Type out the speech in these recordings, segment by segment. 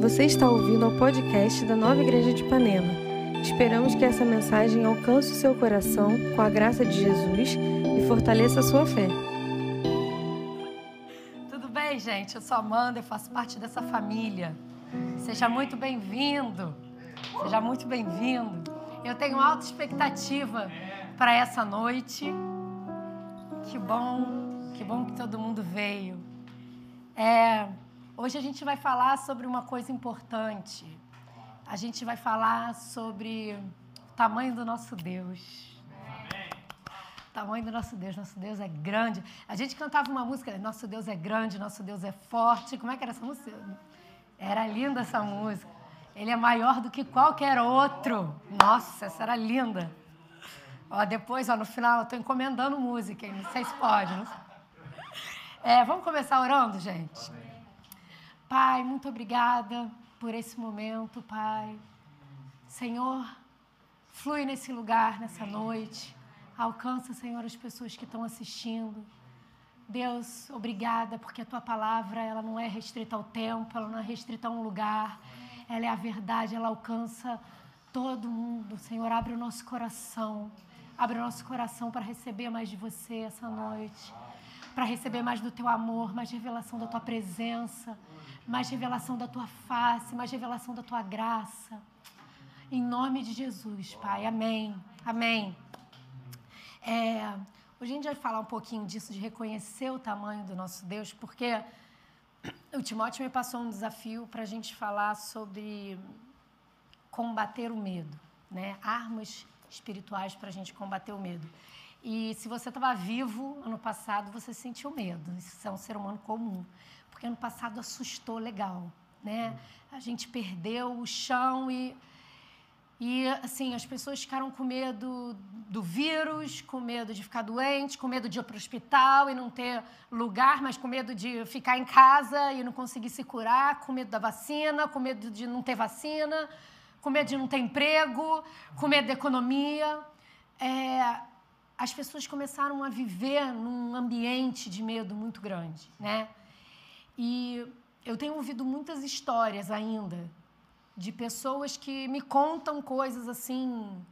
Você está ouvindo ao podcast da Nova Igreja de Ipanema. Esperamos que essa mensagem alcance o seu coração com a graça de Jesus e fortaleça a sua fé. Tudo bem, gente? Eu sou Amanda, eu faço parte dessa família. Seja muito bem-vindo. Seja muito bem-vindo. Eu tenho alta expectativa para essa noite. Que bom, que bom que todo mundo veio. É, Hoje a gente vai falar sobre uma coisa importante. A gente vai falar sobre o tamanho do nosso Deus. O tamanho do nosso Deus. Nosso Deus é grande. A gente cantava uma música, Nosso Deus é grande, nosso Deus é forte. Como é que era essa música? Era linda essa música. Ele é maior do que qualquer outro. Nossa, essa era linda. Ó, depois, ó, no final, eu estou encomendando música, não sei se pode. Não sei. É, vamos começar orando, gente? Pai, muito obrigada por esse momento, Pai. Senhor, flui nesse lugar, nessa noite. Alcança, Senhor, as pessoas que estão assistindo. Deus, obrigada, porque a tua palavra ela não é restrita ao tempo, ela não é restrita a um lugar. Ela é a verdade, ela alcança todo mundo. Senhor, abre o nosso coração. Abre o nosso coração para receber mais de você essa noite. Para receber mais do teu amor, mais revelação da tua presença mais revelação da tua face, mais revelação da tua graça. Em nome de Jesus, Pai. Amém. Amém. É, hoje a gente vai falar um pouquinho disso, de reconhecer o tamanho do nosso Deus, porque o Timóteo me passou um desafio para a gente falar sobre combater o medo, né? Armas espirituais para a gente combater o medo. E se você estava vivo ano passado, você sentiu medo. Isso é um ser humano comum porque ano passado assustou legal, né? A gente perdeu o chão e e assim, as pessoas ficaram com medo do vírus, com medo de ficar doente, com medo de ir para o hospital e não ter lugar, mas com medo de ficar em casa e não conseguir se curar, com medo da vacina, com medo de não ter vacina, com medo de não ter emprego, com medo da economia. É, as pessoas começaram a viver num ambiente de medo muito grande, né? E eu tenho ouvido muitas histórias ainda de pessoas que me contam coisas assim,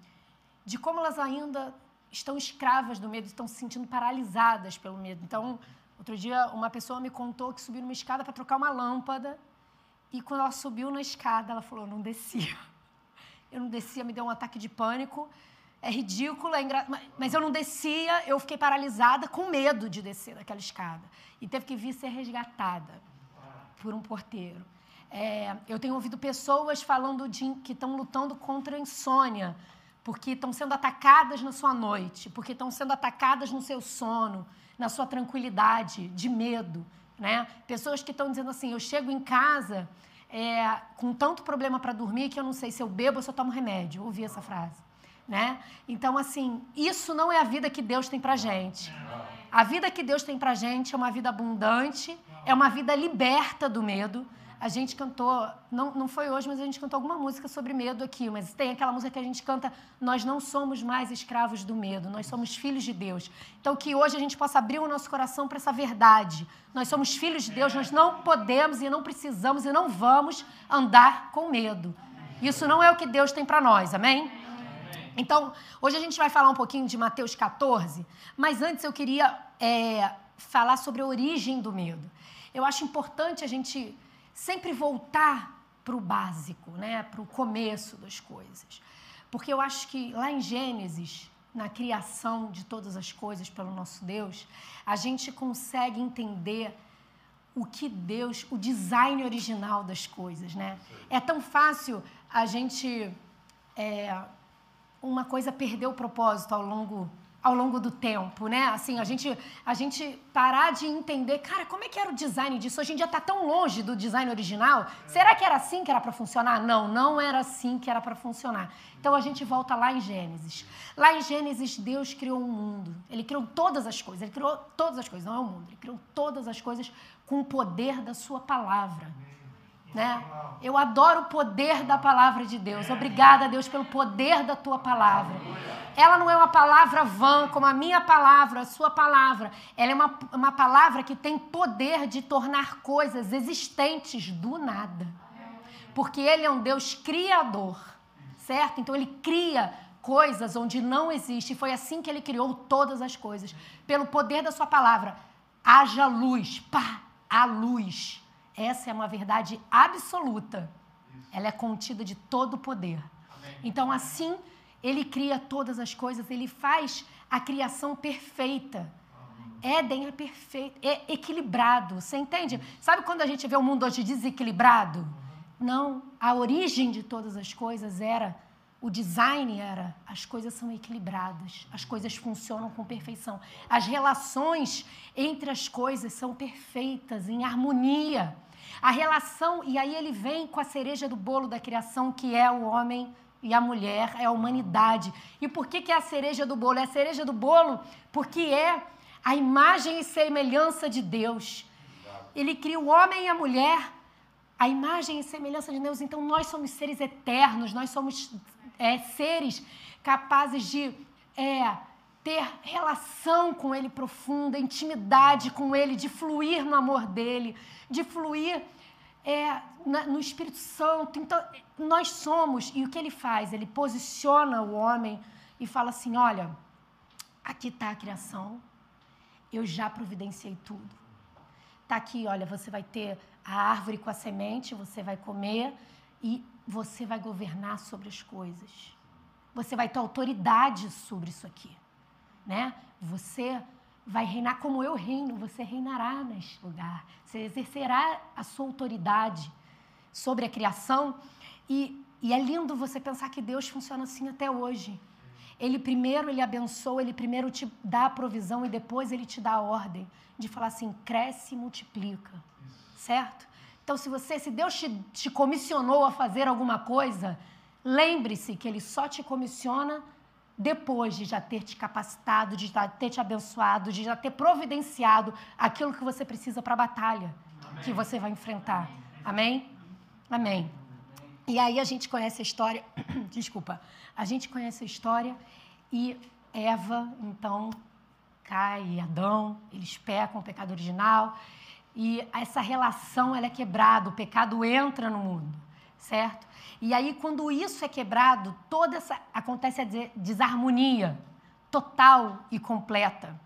de como elas ainda estão escravas do medo, estão se sentindo paralisadas pelo medo. Então, outro dia, uma pessoa me contou que subiu numa escada para trocar uma lâmpada e quando ela subiu na escada, ela falou: não descia. Eu não descia, me deu um ataque de pânico. É ridículo, é engra... mas eu não descia, eu fiquei paralisada com medo de descer daquela escada. E teve que vir ser resgatada por um porteiro. É, eu tenho ouvido pessoas falando de, que estão lutando contra a insônia, porque estão sendo atacadas na sua noite, porque estão sendo atacadas no seu sono, na sua tranquilidade, de medo. Né? Pessoas que estão dizendo assim: eu chego em casa é, com tanto problema para dormir que eu não sei se eu bebo ou se eu tomo remédio. Ouvi essa frase né? Então, assim, isso não é a vida que Deus tem pra gente. A vida que Deus tem pra gente é uma vida abundante, é uma vida liberta do medo. A gente cantou, não, não foi hoje, mas a gente cantou alguma música sobre medo aqui, mas tem aquela música que a gente canta, nós não somos mais escravos do medo, nós somos filhos de Deus. Então que hoje a gente possa abrir o nosso coração para essa verdade. Nós somos filhos de Deus, nós não podemos e não precisamos e não vamos andar com medo. Isso não é o que Deus tem para nós, amém? Então, hoje a gente vai falar um pouquinho de Mateus 14, mas antes eu queria é, falar sobre a origem do medo. Eu acho importante a gente sempre voltar para o básico, né? para o começo das coisas. Porque eu acho que lá em Gênesis, na criação de todas as coisas pelo nosso Deus, a gente consegue entender o que Deus, o design original das coisas, né? É tão fácil a gente é, uma coisa perdeu o propósito ao longo ao longo do tempo, né? Assim, a gente, a gente parar de entender, cara, como é que era o design disso? Hoje em dia está tão longe do design original. Será que era assim que era para funcionar? Não, não era assim que era para funcionar. Então a gente volta lá em Gênesis. Lá em Gênesis, Deus criou um mundo. Ele criou todas as coisas. Ele criou todas as coisas, não é o mundo. Ele criou todas as coisas com o poder da sua palavra. Né? Eu adoro o poder da palavra de Deus. Obrigada, Deus, pelo poder da tua palavra. Ela não é uma palavra vã, como a minha palavra, a sua palavra. Ela é uma, uma palavra que tem poder de tornar coisas existentes do nada. Porque ele é um Deus criador, certo? Então ele cria coisas onde não existe. Foi assim que ele criou todas as coisas. Pelo poder da sua palavra. Haja luz. Pá, a luz. Essa é uma verdade absoluta. Ela é contida de todo o poder. Então, assim, ele cria todas as coisas, ele faz a criação perfeita. Éden é perfeito, é equilibrado. Você entende? Sabe quando a gente vê o mundo hoje desequilibrado? Não, a origem de todas as coisas era o design era as coisas são equilibradas, as coisas funcionam com perfeição. As relações entre as coisas são perfeitas, em harmonia. A relação, e aí ele vem com a cereja do bolo da criação, que é o homem e a mulher, é a humanidade. E por que, que é a cereja do bolo? É a cereja do bolo porque é a imagem e semelhança de Deus. Ele cria o homem e a mulher, a imagem e semelhança de Deus. Então nós somos seres eternos, nós somos é, seres capazes de é, ter relação com Ele profunda, intimidade com Ele, de fluir no amor dele, de fluir é, na, no Espírito Santo. Então, nós somos, e o que ele faz? Ele posiciona o homem e fala assim: olha, aqui está a criação, eu já providenciei tudo. Está aqui, olha, você vai ter a árvore com a semente, você vai comer e você vai governar sobre as coisas. Você vai ter autoridade sobre isso aqui, né? Você vai reinar como eu reino, você reinará neste lugar. Você exercerá a sua autoridade sobre a criação. E, e é lindo você pensar que Deus funciona assim até hoje. Ele primeiro ele abençoa, ele primeiro te dá a provisão e depois ele te dá a ordem de falar assim: cresce e multiplica. Certo? Então, se você, se Deus te, te comissionou a fazer alguma coisa, lembre-se que Ele só te comissiona depois de já ter te capacitado, de já ter te abençoado, de já ter providenciado aquilo que você precisa para a batalha Amém. que você vai enfrentar. Amém? Amém. E aí a gente conhece a história, desculpa, a gente conhece a história e Eva, então, cai, Adão, eles pecam o pecado original e essa relação ela é quebrada, o pecado entra no mundo, certo? E aí quando isso é quebrado, toda essa acontece a desarmonia total e completa.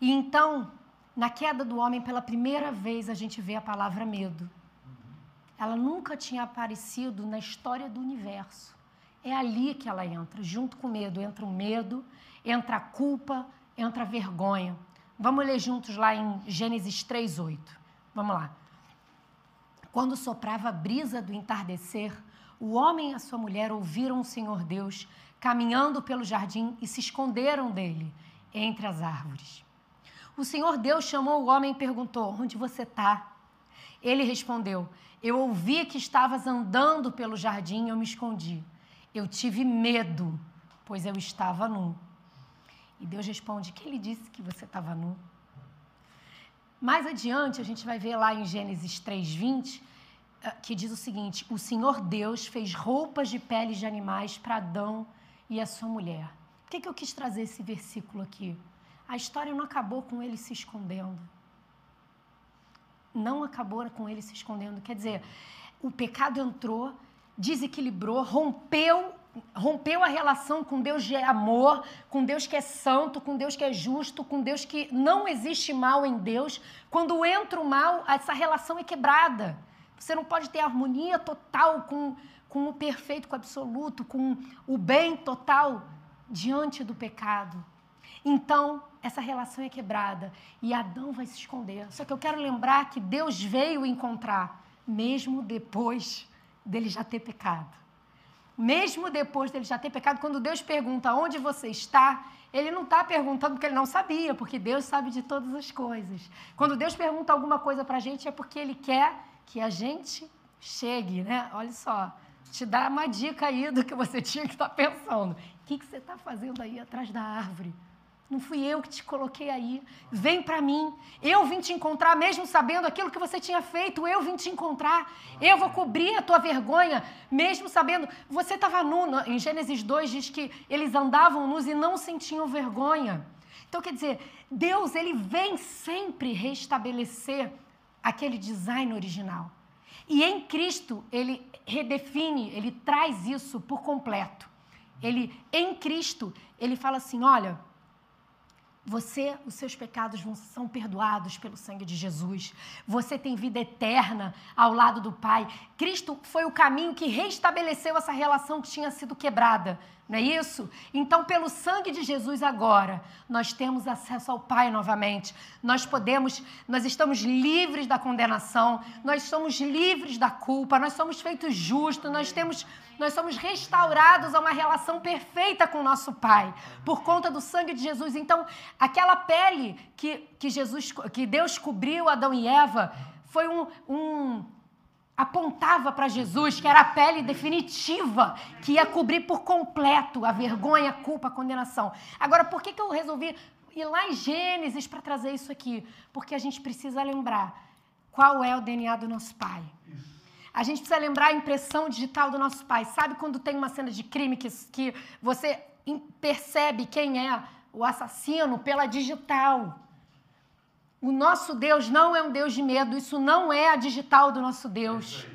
E então, na queda do homem, pela primeira vez a gente vê a palavra medo. Ela nunca tinha aparecido na história do universo. É ali que ela entra, junto com o medo. Entra o medo, entra a culpa, entra a vergonha. Vamos ler juntos lá em Gênesis 3:8. Vamos lá. Quando soprava a brisa do entardecer, o homem e a sua mulher ouviram o Senhor Deus caminhando pelo jardim e se esconderam dele entre as árvores. O Senhor Deus chamou o homem e perguntou: Onde você está? Ele respondeu: Eu ouvi que estavas andando pelo jardim e eu me escondi. Eu tive medo, pois eu estava nu. E Deus responde: Quem lhe disse que você estava nu? Mais adiante, a gente vai ver lá em Gênesis 3:20, eh, que diz o seguinte: O Senhor Deus fez roupas de peles de animais para Adão e a sua mulher. Por que, que eu quis trazer esse versículo aqui? A história não acabou com ele se escondendo. Não acabou com ele se escondendo. Quer dizer, o pecado entrou, desequilibrou, rompeu rompeu a relação com Deus de amor, com Deus que é santo, com Deus que é justo, com Deus que não existe mal em Deus. Quando entra o mal, essa relação é quebrada. Você não pode ter harmonia total com, com o perfeito, com o absoluto, com o bem total diante do pecado. Então, essa relação é quebrada e Adão vai se esconder. Só que eu quero lembrar que Deus veio encontrar, mesmo depois dele já ter pecado mesmo depois dele já ter pecado, quando Deus pergunta onde você está, ele não está perguntando porque ele não sabia, porque Deus sabe de todas as coisas. Quando Deus pergunta alguma coisa para a gente, é porque Ele quer que a gente chegue, né? Olha só, te dá uma dica aí do que você tinha que estar tá pensando. O que, que você está fazendo aí atrás da árvore? Não fui eu que te coloquei aí. Vem para mim. Eu vim te encontrar, mesmo sabendo aquilo que você tinha feito. Eu vim te encontrar. Eu vou cobrir a tua vergonha, mesmo sabendo. Você estava nu. Em Gênesis 2 diz que eles andavam nus e não sentiam vergonha. Então, quer dizer, Deus ele vem sempre restabelecer aquele design original. E em Cristo, ele redefine, ele traz isso por completo. Ele, em Cristo, ele fala assim: olha, você, os seus pecados vão, são perdoados pelo sangue de Jesus. Você tem vida eterna ao lado do Pai. Cristo foi o caminho que restabeleceu essa relação que tinha sido quebrada. Não é isso? Então, pelo sangue de Jesus agora, nós temos acesso ao Pai novamente. Nós podemos, nós estamos livres da condenação, nós somos livres da culpa, nós somos feitos justos, nós temos nós somos restaurados a uma relação perfeita com o nosso Pai, por conta do sangue de Jesus. Então, aquela pele que, que Jesus, que Deus cobriu Adão e Eva, foi um, um apontava para Jesus, que era a pele definitiva, que ia cobrir por completo a vergonha, a culpa, a condenação. Agora, por que, que eu resolvi ir lá em Gênesis para trazer isso aqui? Porque a gente precisa lembrar qual é o DNA do nosso Pai. A gente precisa lembrar a impressão digital do nosso pai. Sabe quando tem uma cena de crime que, que você percebe quem é o assassino pela digital? O nosso Deus não é um Deus de medo, isso não é a digital do nosso Deus.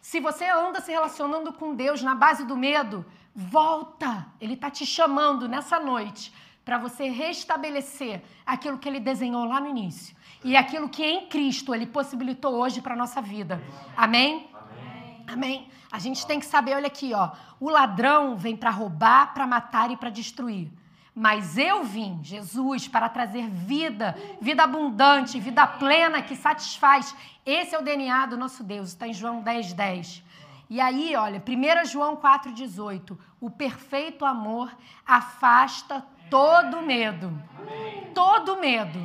Se você anda se relacionando com Deus na base do medo, volta. Ele está te chamando nessa noite para você restabelecer aquilo que ele desenhou lá no início e aquilo que em Cristo ele possibilitou hoje para a nossa vida. Amém? Amém? A gente tem que saber, olha aqui, ó. O ladrão vem para roubar, para matar e para destruir. Mas eu vim, Jesus, para trazer vida, vida abundante, vida plena que satisfaz. Esse é o DNA do nosso Deus, está em João 10, 10. E aí, olha, 1 João 4,18. O perfeito amor afasta todo medo. Todo medo.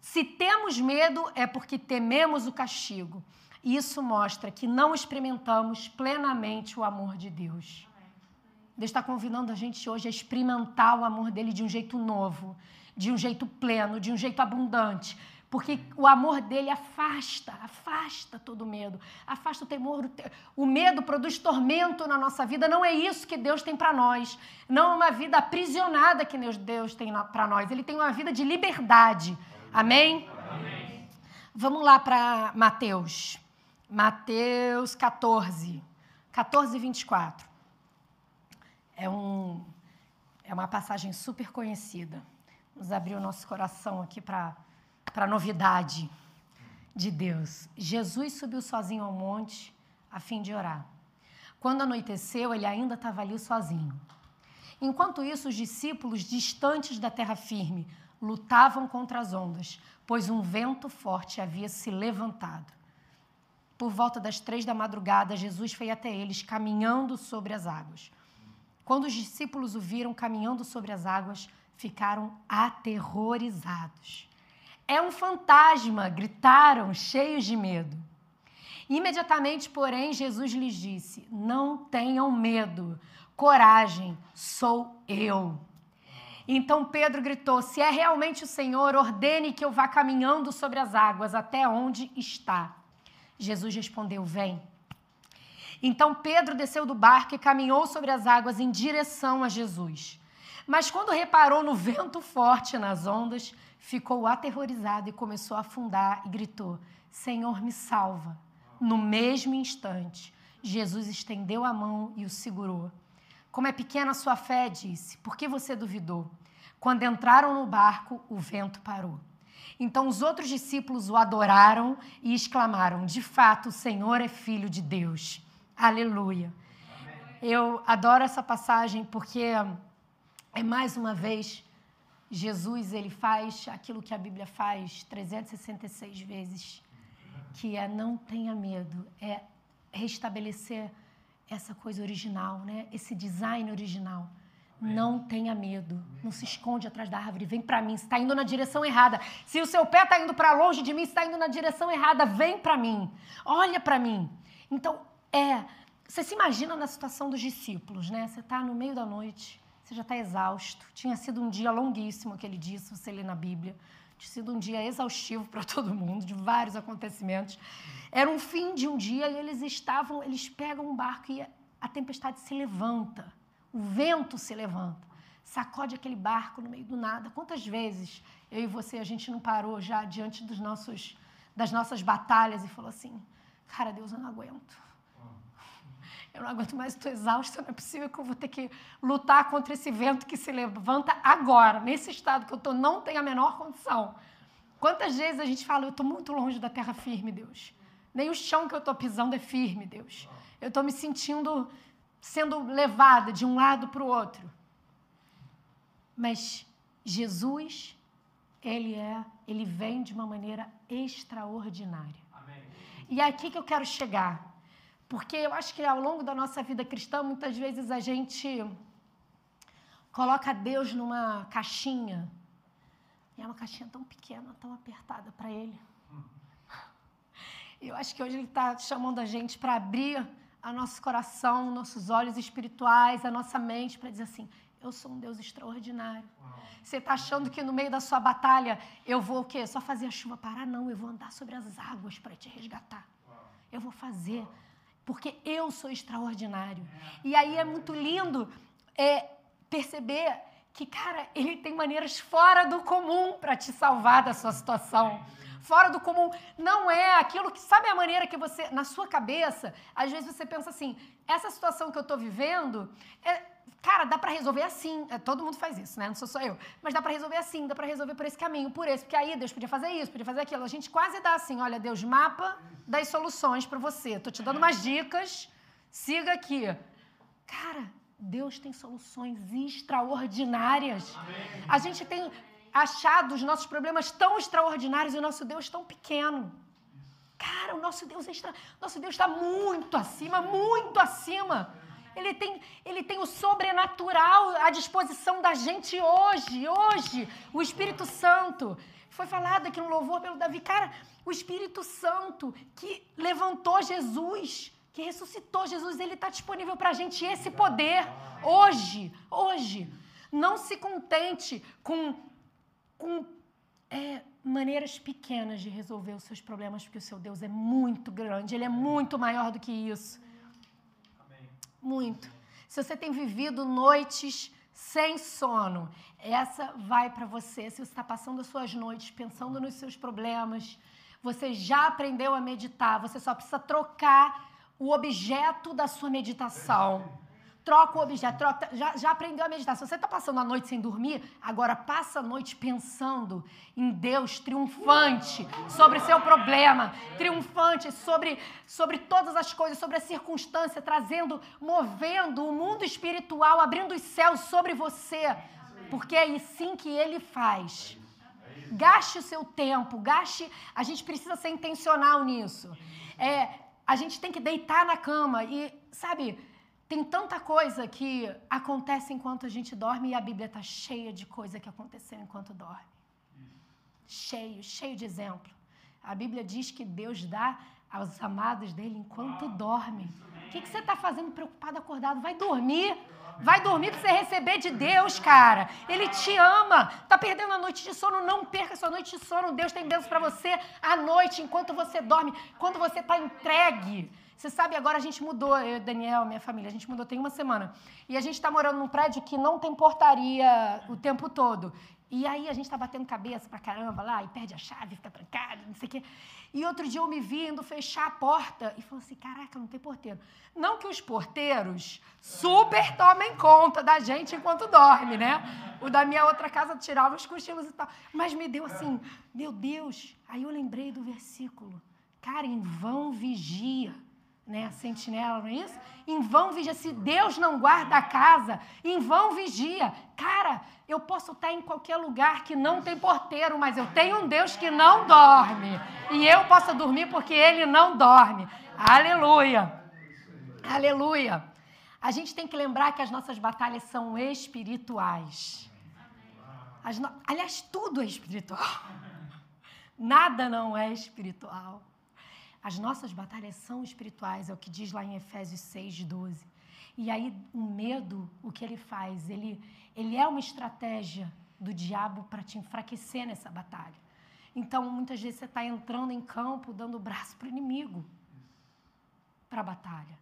Se temos medo, é porque tememos o castigo. Isso mostra que não experimentamos plenamente o amor de Deus. Deus está convidando a gente hoje a experimentar o amor dele de um jeito novo, de um jeito pleno, de um jeito abundante. Porque o amor dele afasta, afasta todo medo, afasta o temor. O medo produz tormento na nossa vida. Não é isso que Deus tem para nós. Não é uma vida aprisionada que Deus tem para nós. Ele tem uma vida de liberdade. Amém? Amém. Vamos lá para Mateus. Mateus 14, 14 e 24. É, um, é uma passagem super conhecida. Nos abriu o nosso coração aqui para a novidade de Deus. Jesus subiu sozinho ao monte a fim de orar. Quando anoiteceu, ele ainda estava ali sozinho. Enquanto isso, os discípulos, distantes da terra firme, lutavam contra as ondas, pois um vento forte havia se levantado. Por volta das três da madrugada, Jesus foi até eles, caminhando sobre as águas. Quando os discípulos o viram caminhando sobre as águas, ficaram aterrorizados. É um fantasma, gritaram, cheios de medo. Imediatamente, porém, Jesus lhes disse: Não tenham medo, coragem, sou eu. Então Pedro gritou: Se é realmente o Senhor, ordene que eu vá caminhando sobre as águas até onde está. Jesus respondeu: Vem. Então Pedro desceu do barco e caminhou sobre as águas em direção a Jesus. Mas quando reparou no vento forte nas ondas, ficou aterrorizado e começou a afundar e gritou: Senhor, me salva. No mesmo instante, Jesus estendeu a mão e o segurou. Como é pequena a sua fé, disse, por que você duvidou? Quando entraram no barco, o vento parou. Então os outros discípulos o adoraram e exclamaram: De fato, o Senhor é filho de Deus. Aleluia. Amém. Eu adoro essa passagem porque é mais uma vez Jesus ele faz aquilo que a Bíblia faz 366 vezes, que é não tenha medo, é restabelecer essa coisa original, né? Esse design original. Não tenha medo. Não se esconde atrás da árvore. Vem para mim. Está indo na direção errada. Se o seu pé está indo para longe de mim, está indo na direção errada. Vem para mim. Olha para mim. Então, é. Você se imagina na situação dos discípulos, né? Você está no meio da noite. Você já está exausto. Tinha sido um dia longuíssimo aquele dia, se você lê na Bíblia. Tinha sido um dia exaustivo para todo mundo, de vários acontecimentos. Era um fim de um dia e eles estavam, eles pegam um barco e a tempestade se levanta o vento se levanta, sacode aquele barco no meio do nada. Quantas vezes eu e você a gente não parou já diante dos nossos, das nossas batalhas e falou assim: Cara, Deus, eu não aguento. Eu não aguento mais, estou exausta, não é possível que eu vou ter que lutar contra esse vento que se levanta agora, nesse estado que eu estou, não tenho a menor condição. Quantas vezes a gente fala, eu estou muito longe da terra firme, Deus. Nem o chão que eu estou pisando é firme, Deus. Eu estou me sentindo sendo levada de um lado para o outro. Mas Jesus, ele é, ele vem de uma maneira extraordinária. Amém. E é aqui que eu quero chegar. Porque eu acho que ao longo da nossa vida cristã, muitas vezes a gente coloca Deus numa caixinha. E é uma caixinha tão pequena, tão apertada para Ele. E eu acho que hoje Ele está chamando a gente para abrir a nosso coração, nossos olhos espirituais, a nossa mente, para dizer assim: eu sou um Deus extraordinário. Você está achando que no meio da sua batalha eu vou o quê? Só fazer a chuva parar? Não, eu vou andar sobre as águas para te resgatar. Eu vou fazer porque eu sou extraordinário. E aí é muito lindo é, perceber que, cara, ele tem maneiras fora do comum para te salvar da sua situação. Fora do comum. Não é aquilo que. Sabe a maneira que você. Na sua cabeça, às vezes você pensa assim: essa situação que eu estou vivendo. É, cara, dá para resolver assim. É, todo mundo faz isso, né? Não sou só eu. Mas dá para resolver assim, dá para resolver por esse caminho, por esse. Porque aí Deus podia fazer isso, podia fazer aquilo. A gente quase dá assim: olha, Deus, mapa das soluções para você. Tô te dando umas dicas, siga aqui. Cara, Deus tem soluções extraordinárias. A gente tem achado os nossos problemas tão extraordinários e o nosso Deus tão pequeno. Cara, o nosso Deus é extra... nosso Deus está muito acima, muito acima. Ele tem, ele tem o sobrenatural à disposição da gente hoje, hoje. O Espírito Santo. Foi falado aqui no louvor pelo Davi. Cara, o Espírito Santo que levantou Jesus, que ressuscitou Jesus, ele está disponível para a gente esse poder hoje, hoje. Não se contente com, com é, maneiras pequenas de resolver os seus problemas, porque o seu Deus é muito grande, ele é muito maior do que isso. Muito. Se você tem vivido noites sem sono, essa vai para você. Se você está passando as suas noites pensando nos seus problemas, você já aprendeu a meditar, você só precisa trocar o objeto da sua meditação troca o objeto, troca, já, já aprendeu a meditar. Se você está passando a noite sem dormir, agora passa a noite pensando em Deus triunfante sobre seu problema, triunfante sobre, sobre todas as coisas, sobre a circunstância, trazendo, movendo o mundo espiritual, abrindo os céus sobre você, porque é assim que ele faz. Gaste o seu tempo, gaste. A gente precisa ser intencional nisso. É, a gente tem que deitar na cama e, sabe, tem tanta coisa que acontece enquanto a gente dorme e a Bíblia está cheia de coisa que aconteceu enquanto dorme. Cheio, cheio de exemplo. A Bíblia diz que Deus dá aos amados dele enquanto dorme. O que, que você está fazendo preocupado, acordado? Vai dormir. Vai dormir para você receber de Deus, cara. Ele te ama. Tá perdendo a noite de sono? Não perca sua noite de sono. Deus tem bênção para você à noite, enquanto você dorme, quando você está entregue. Você sabe, agora a gente mudou, eu, Daniel, minha família, a gente mudou tem uma semana. E a gente está morando num prédio que não tem portaria o tempo todo. E aí a gente está batendo cabeça pra caramba lá, e perde a chave, fica trancado, não sei o quê. E outro dia eu me vi indo fechar a porta e falou assim: caraca, não tem porteiro. Não que os porteiros super tomem conta da gente enquanto dorme, né? O da minha outra casa tirava os cochilos e tal. Mas me deu assim, meu Deus. Aí eu lembrei do versículo. Cara, em vão vigia né, a sentinela, não é isso? Em vão vigia. Se Deus não guarda a casa, em vão vigia. Cara, eu posso estar em qualquer lugar que não tem porteiro, mas eu tenho um Deus que não dorme. E eu posso dormir porque ele não dorme. Aleluia. Aleluia. A gente tem que lembrar que as nossas batalhas são espirituais. No... Aliás, tudo é espiritual. Nada não é espiritual. As nossas batalhas são espirituais, é o que diz lá em Efésios 6, 12. E aí o medo, o que ele faz? Ele, ele é uma estratégia do diabo para te enfraquecer nessa batalha. Então, muitas vezes você está entrando em campo, dando o braço para o inimigo, para a batalha.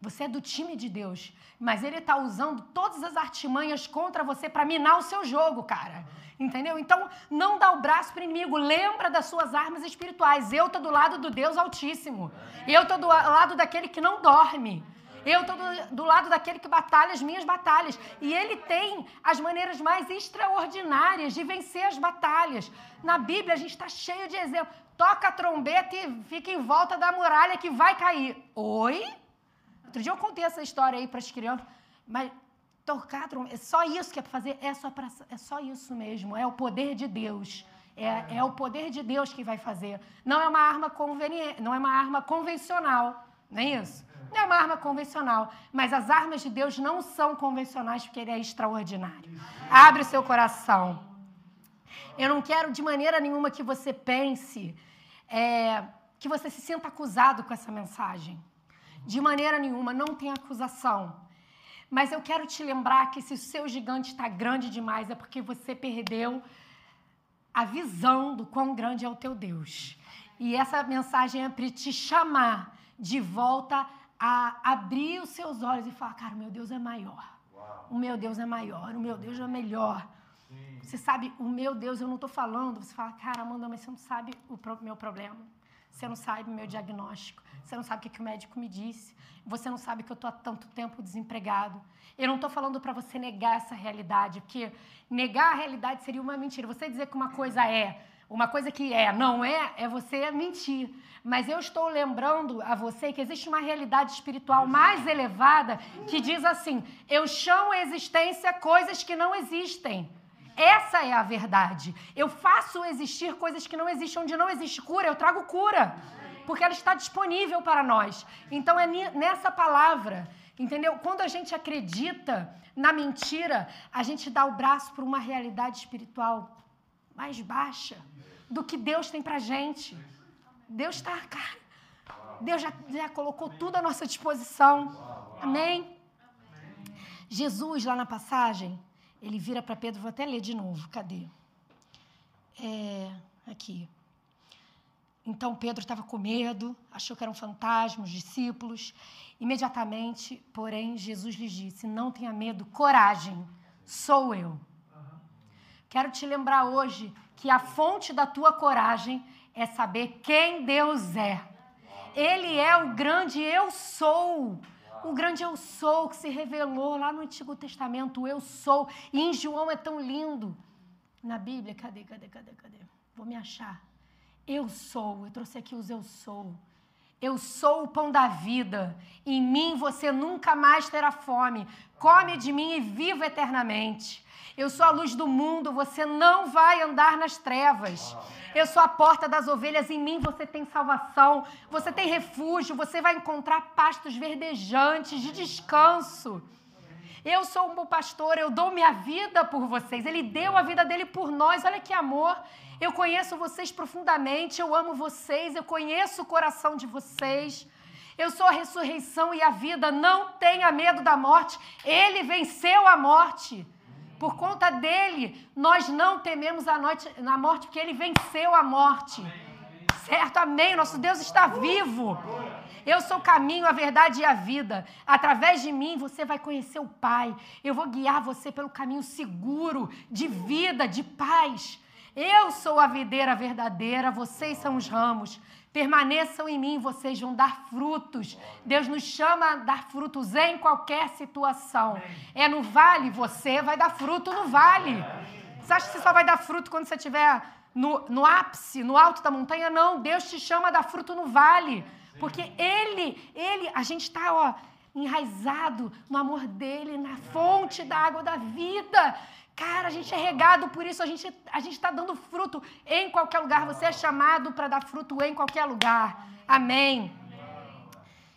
Você é do time de Deus, mas ele está usando todas as artimanhas contra você para minar o seu jogo, cara. Entendeu? Então, não dá o braço para o inimigo. Lembra das suas armas espirituais. Eu estou do lado do Deus Altíssimo. Eu estou do lado daquele que não dorme. Eu estou do, do, lado daquele que batalha as minhas batalhas. E ele tem as maneiras mais extraordinárias de vencer as batalhas. Na Bíblia, a gente está cheio de exemplos. Toca a trombeta e fica em volta da muralha que vai cair. Oi? Outro dia eu contei essa história aí para as crianças. Mas tocar trombeta, é só isso que é para fazer? É só, pra, é só isso mesmo. É o poder de Deus. É, é o poder de Deus que vai fazer. Não é uma arma conveniente, não é uma arma convencional. Não é isso? Não é uma arma convencional, mas as armas de Deus não são convencionais porque Ele é extraordinário. Abre o seu coração. Eu não quero de maneira nenhuma que você pense, é, que você se sinta acusado com essa mensagem. De maneira nenhuma, não tem acusação. Mas eu quero te lembrar que se o seu gigante está grande demais, é porque você perdeu a visão do quão grande é o teu Deus. E essa mensagem é para te chamar de volta a abrir os seus olhos e falar: cara, o meu Deus é maior. Uau. O meu Deus é maior, o meu Deus é melhor. Sim. Você sabe, o meu Deus, eu não estou falando. Você fala, cara, Amanda, mas você não sabe o meu problema. Você não sabe o meu diagnóstico. Você não sabe o que, que o médico me disse. Você não sabe que eu estou há tanto tempo desempregado. Eu não estou falando para você negar essa realidade, porque negar a realidade seria uma mentira. Você dizer que uma coisa é uma coisa que é, não é, é você mentir. Mas eu estou lembrando a você que existe uma realidade espiritual mais elevada que diz assim: eu chamo a existência coisas que não existem. Essa é a verdade. Eu faço existir coisas que não existem. Onde não existe cura, eu trago cura. Porque ela está disponível para nós. Então é nessa palavra, entendeu? Quando a gente acredita na mentira, a gente dá o braço para uma realidade espiritual mais baixa do que Deus tem para gente. Deus está. Deus já, já colocou tudo à nossa disposição. Amém? Jesus, lá na passagem, ele vira para Pedro, vou até ler de novo, cadê? É, aqui. Então Pedro estava com medo, achou que eram fantasmas, discípulos. Imediatamente, porém, Jesus lhes disse: Não tenha medo, coragem, sou eu. Quero te lembrar hoje que a fonte da tua coragem é saber quem Deus é. Ele é o grande eu sou. O grande eu sou que se revelou lá no Antigo Testamento, o eu sou. E em João é tão lindo. Na Bíblia, cadê, cadê, cadê, cadê? Vou me achar. Eu sou, eu trouxe aqui os eu sou. Eu sou o pão da vida. Em mim você nunca mais terá fome. Come de mim e viva eternamente. Eu sou a luz do mundo, você não vai andar nas trevas. Eu sou a porta das ovelhas, em mim você tem salvação, você tem refúgio, você vai encontrar pastos verdejantes de descanso. Eu sou um bom pastor, eu dou minha vida por vocês. Ele deu a vida dele por nós. Olha que amor. Eu conheço vocês profundamente, eu amo vocês, eu conheço o coração de vocês. Eu sou a ressurreição e a vida. Não tenha medo da morte. Ele venceu a morte. Por conta dele, nós não tememos a, noite, na morte, porque ele venceu a morte. Certo? Amém. Nosso Deus está vivo. Eu sou o caminho, a verdade e a vida. Através de mim você vai conhecer o Pai. Eu vou guiar você pelo caminho seguro, de vida, de paz. Eu sou a videira verdadeira, vocês são os ramos. Permaneçam em mim, vocês vão dar frutos. Deus nos chama a dar frutos em qualquer situação. É no vale, você vai dar fruto no vale. Você acha que você só vai dar fruto quando você estiver no, no ápice, no alto da montanha? Não, Deus te chama a dar fruto no vale. Porque Ele, Ele, a gente está, ó, enraizado no amor dele, na fonte da água da vida. Cara, a gente é regado por isso, a gente a está dando fruto em qualquer lugar. Você é chamado para dar fruto em qualquer lugar. Amém.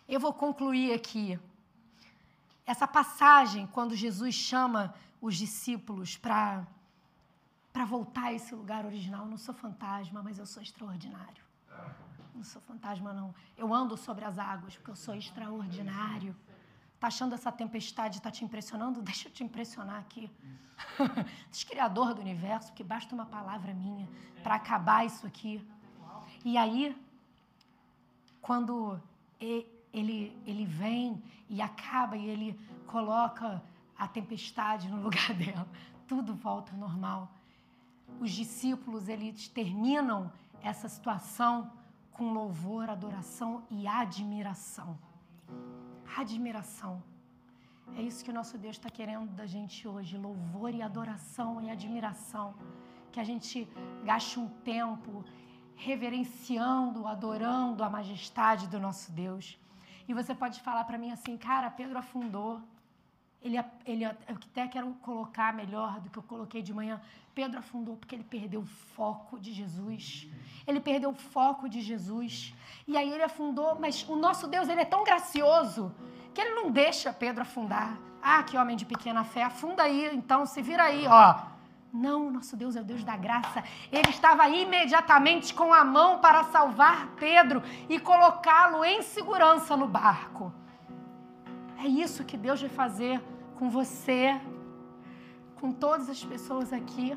Eu vou concluir aqui. Essa passagem, quando Jesus chama os discípulos para para voltar a esse lugar original. Eu não sou fantasma, mas eu sou extraordinário. Não sou fantasma, não. Eu ando sobre as águas, porque eu sou extraordinário. Tá achando essa tempestade está te impressionando? Deixa eu te impressionar aqui. Diz Criador do universo, que basta uma palavra minha para acabar isso aqui. E aí, quando ele, ele vem e acaba e ele coloca a tempestade no lugar dela. Tudo volta ao normal. Os discípulos, eles terminam essa situação com louvor, adoração e admiração. Admiração. É isso que o nosso Deus está querendo da gente hoje: louvor e adoração e admiração. Que a gente gaste um tempo reverenciando, adorando a majestade do nosso Deus. E você pode falar para mim assim, cara, Pedro afundou. Ele, ele, até quero colocar melhor do que eu coloquei de manhã. Pedro afundou porque ele perdeu o foco de Jesus. Ele perdeu o foco de Jesus. E aí ele afundou, mas o nosso Deus ele é tão gracioso que ele não deixa Pedro afundar. Ah, que homem de pequena fé, afunda aí, então se vira aí, ó. Não, nosso Deus é o Deus da graça. Ele estava imediatamente com a mão para salvar Pedro e colocá-lo em segurança no barco. É isso que Deus vai fazer com você, com todas as pessoas aqui.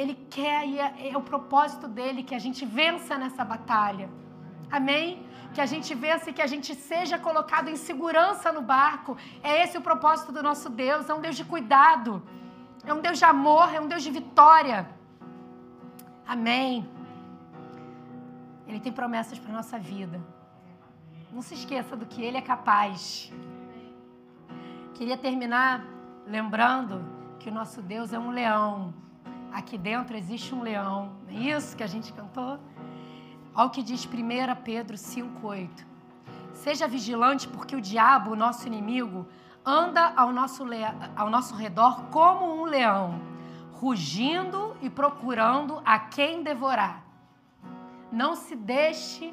Ele quer e é, é o propósito dele que a gente vença nessa batalha. Amém? Que a gente vença e que a gente seja colocado em segurança no barco. É esse o propósito do nosso Deus. É um Deus de cuidado. É um Deus de amor. É um Deus de vitória. Amém? Ele tem promessas para nossa vida. Não se esqueça do que Ele é capaz. Queria terminar lembrando que o nosso Deus é um leão. Aqui dentro existe um leão. É isso que a gente cantou? Olha o que diz 1 Pedro 5,8. Seja vigilante, porque o diabo, o nosso inimigo, anda ao nosso, ao nosso redor como um leão, rugindo e procurando a quem devorar. Não se deixe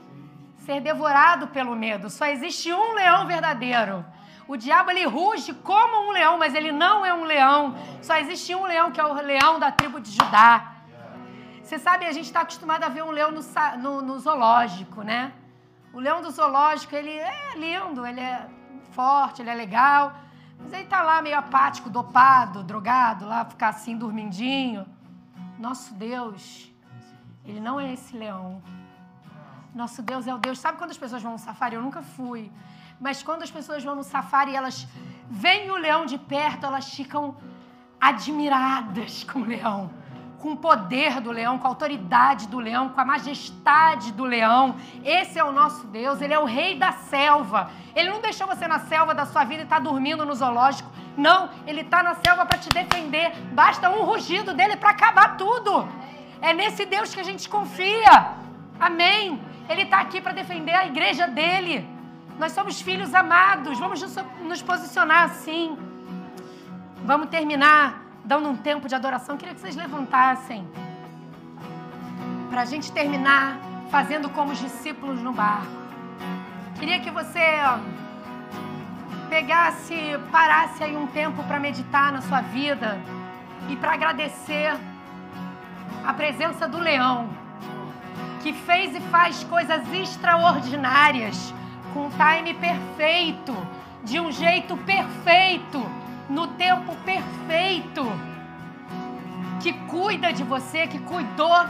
ser devorado pelo medo. Só existe um leão verdadeiro. O diabo ele ruge como um leão, mas ele não é um leão. Só existe um leão que é o leão da tribo de Judá. Você sabe, a gente está acostumado a ver um leão no, no, no, zoológico, né? O leão do zoológico, ele é lindo, ele é forte, ele é legal. Mas ele está lá meio apático, dopado, drogado, lá ficar assim, dormindinho. Nosso Deus, ele não é esse leão. Nosso Deus é o Deus. Sabe quando as pessoas vão no safari? Eu nunca fui. Mas quando as pessoas vão no safari elas veem o leão de perto, elas ficam admiradas com o leão. Com o poder do leão, com a autoridade do leão, com a majestade do leão. Esse é o nosso Deus, ele é o rei da selva. Ele não deixou você na selva da sua vida e está dormindo no zoológico. Não, ele está na selva para te defender. Basta um rugido dele para acabar tudo. É nesse Deus que a gente confia. Amém. Ele está aqui para defender a igreja dele. Nós somos filhos amados. Vamos nos posicionar assim. Vamos terminar dando um tempo de adoração. Queria que vocês levantassem. Para a gente terminar fazendo como os discípulos no barco. Queria que você pegasse, parasse aí um tempo para meditar na sua vida e para agradecer a presença do leão, que fez e faz coisas extraordinárias com um time perfeito, de um jeito perfeito, no tempo perfeito, que cuida de você, que cuidou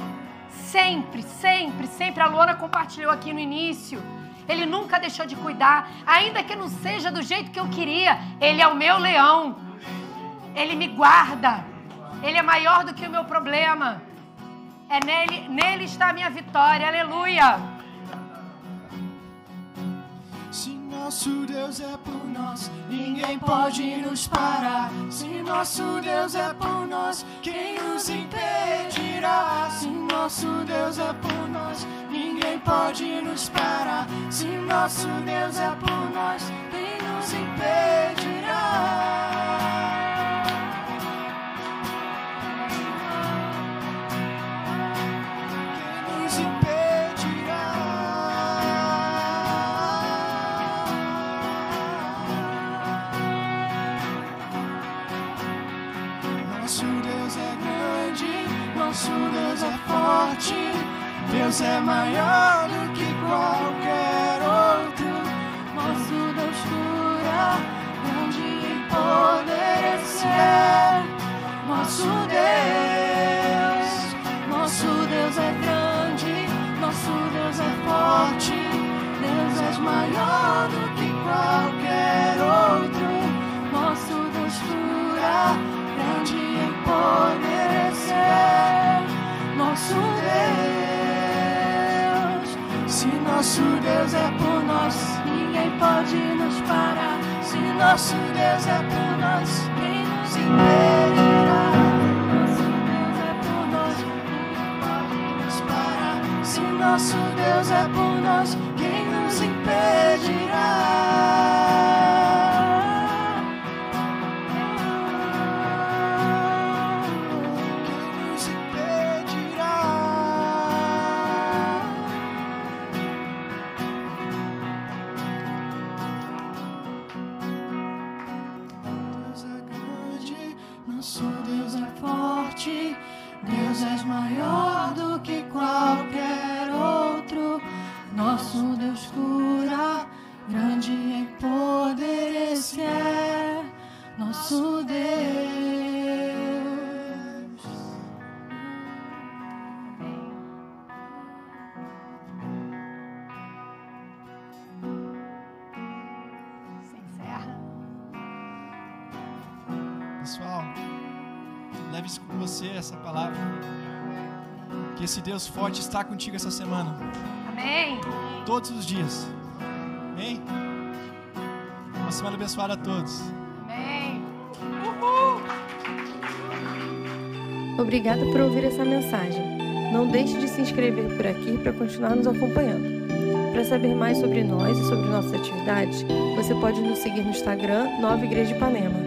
sempre, sempre, sempre. A Luana compartilhou aqui no início. Ele nunca deixou de cuidar, ainda que não seja do jeito que eu queria. Ele é o meu leão. Ele me guarda. Ele é maior do que o meu problema. É nele, nele está a minha vitória. Aleluia. Nosso Deus é por nós, ninguém pode nos parar. Se nosso Deus é por nós, quem nos impedirá? Se nosso Deus é por nós, ninguém pode nos parar. Se nosso Deus é por nós, quem nos impedirá? Deus é maior do que qualquer outro. Nosso Deus cura, grande em poder é ser. Nosso Deus, nosso Deus é grande, nosso Deus é forte. Deus é maior do que qualquer outro. Nosso Deus cura, grande em poder é ser. Nosso Deus nosso Deus é por nós, ninguém pode nos parar. Se nosso Deus é por nós, quem nos impedirá? Nosso Deus é por nós, ninguém pode nos parar. Se nosso Deus é por nós, quem nos impedirá? Deus és maior do que qualquer outro. Nosso Deus cura, grande em poder, esse é nosso Deus. Se encerra. Pessoal, leve isso com você, essa palavra. Que esse Deus forte está contigo essa semana, Amém. todos os dias. Amém? Uma semana abençoada a todos. Amém. Obrigada por ouvir essa mensagem. Não deixe de se inscrever por aqui para continuar nos acompanhando. Para saber mais sobre nós e sobre nossas atividades, você pode nos seguir no Instagram Nova Igreja de Ipanema.